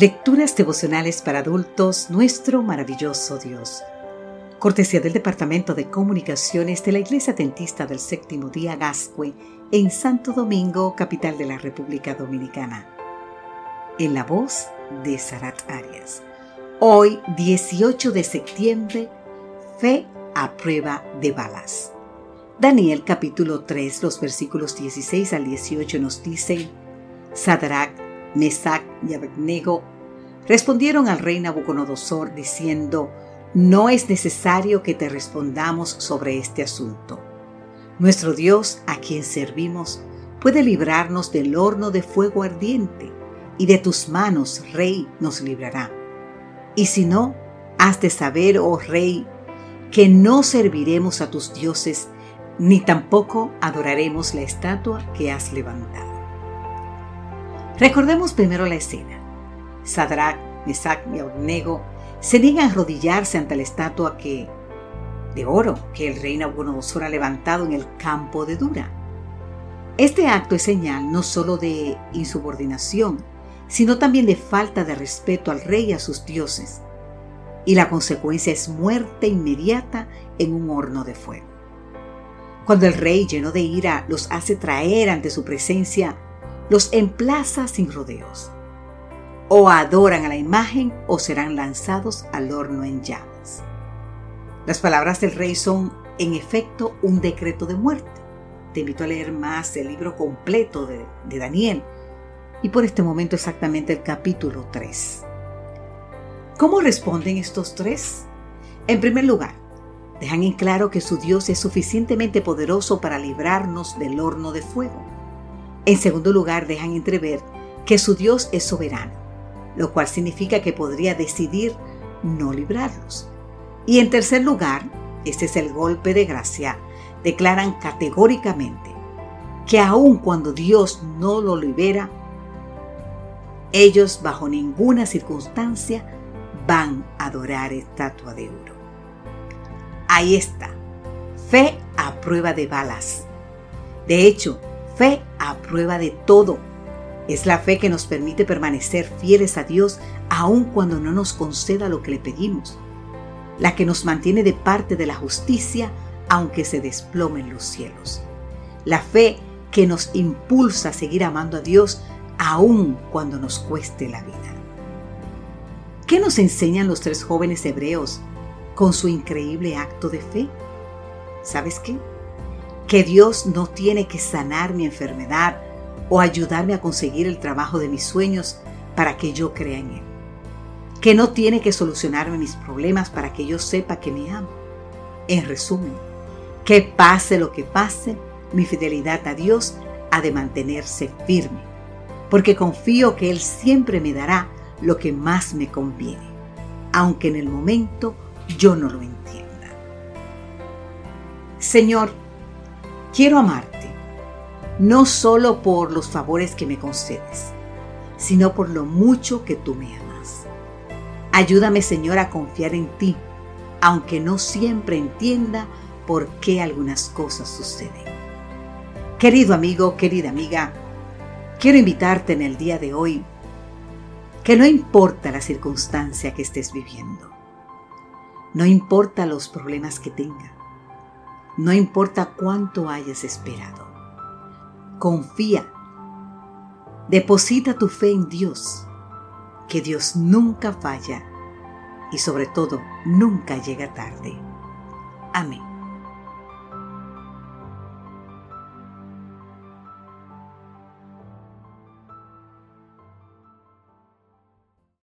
Lecturas devocionales para adultos, nuestro maravilloso Dios. Cortesía del Departamento de Comunicaciones de la Iglesia Dentista del Séptimo Día Gascue en Santo Domingo, capital de la República Dominicana. En la voz de Sarat Arias. Hoy, 18 de septiembre, fe a prueba de balas. Daniel capítulo 3, los versículos 16 al 18 nos dicen, Sadrach, Mesac y Abednego respondieron al rey Nabucodonosor diciendo, no es necesario que te respondamos sobre este asunto. Nuestro Dios, a quien servimos, puede librarnos del horno de fuego ardiente, y de tus manos, Rey, nos librará. Y si no, has de saber, oh Rey, que no serviremos a tus dioses, ni tampoco adoraremos la estatua que has levantado. Recordemos primero la escena. Sadrach, Mesach y Abednego se niegan a arrodillarse ante la estatua que, de oro que el rey Nabucodonosor ha levantado en el campo de Dura. Este acto es señal no solo de insubordinación, sino también de falta de respeto al rey y a sus dioses. Y la consecuencia es muerte inmediata en un horno de fuego. Cuando el rey, lleno de ira, los hace traer ante su presencia, los emplaza sin rodeos. O adoran a la imagen o serán lanzados al horno en llamas. Las palabras del rey son, en efecto, un decreto de muerte. Te invito a leer más el libro completo de, Daniel y por este momento exactamente el capítulo 3. ¿Cómo responden estos tres? En primer lugar, dejan en claro que su Dios es suficientemente poderoso para librarnos del horno de fuego. En segundo lugar, dejan entrever que su Dios es soberano, lo cual significa que podría decidir no librarlos. Y en tercer lugar, este es el golpe de gracia, declaran categóricamente que aun cuando Dios no lo libera, ellos bajo ninguna circunstancia van a adorar estatua de oro. Ahí está, fe a prueba de balas. De hecho, Fe a prueba de todo. Es la fe que nos permite permanecer fieles a Dios aun cuando no nos conceda lo que le pedimos. La que nos mantiene de parte de la justicia aunque se desplomen los cielos. La fe que nos impulsa a seguir amando a Dios aun cuando nos cueste la vida. ¿Qué nos enseñan los tres jóvenes hebreos con su increíble acto de fe? ¿Sabes qué? Que Dios no tiene que sanar mi enfermedad o ayudarme a conseguir el trabajo de mis sueños para que yo crea en Él. Que no tiene que solucionarme mis problemas para que yo sepa que me ama. En resumen, que pase lo que pase, mi fidelidad a Dios ha de mantenerse firme, porque confío que Él siempre me dará lo que más me conviene, aunque en el momento yo no lo entienda. Señor, Quiero amarte, no solo por los favores que me concedes, sino por lo mucho que tú me amas. Ayúdame, Señor, a confiar en ti, aunque no siempre entienda por qué algunas cosas suceden. Querido amigo, querida amiga, quiero invitarte en el día de hoy que no importa la circunstancia que estés viviendo, no importa los problemas que tengas, no importa cuánto hayas esperado. Confía. Deposita tu fe en Dios, que Dios nunca falla y sobre todo nunca llega tarde. Amén.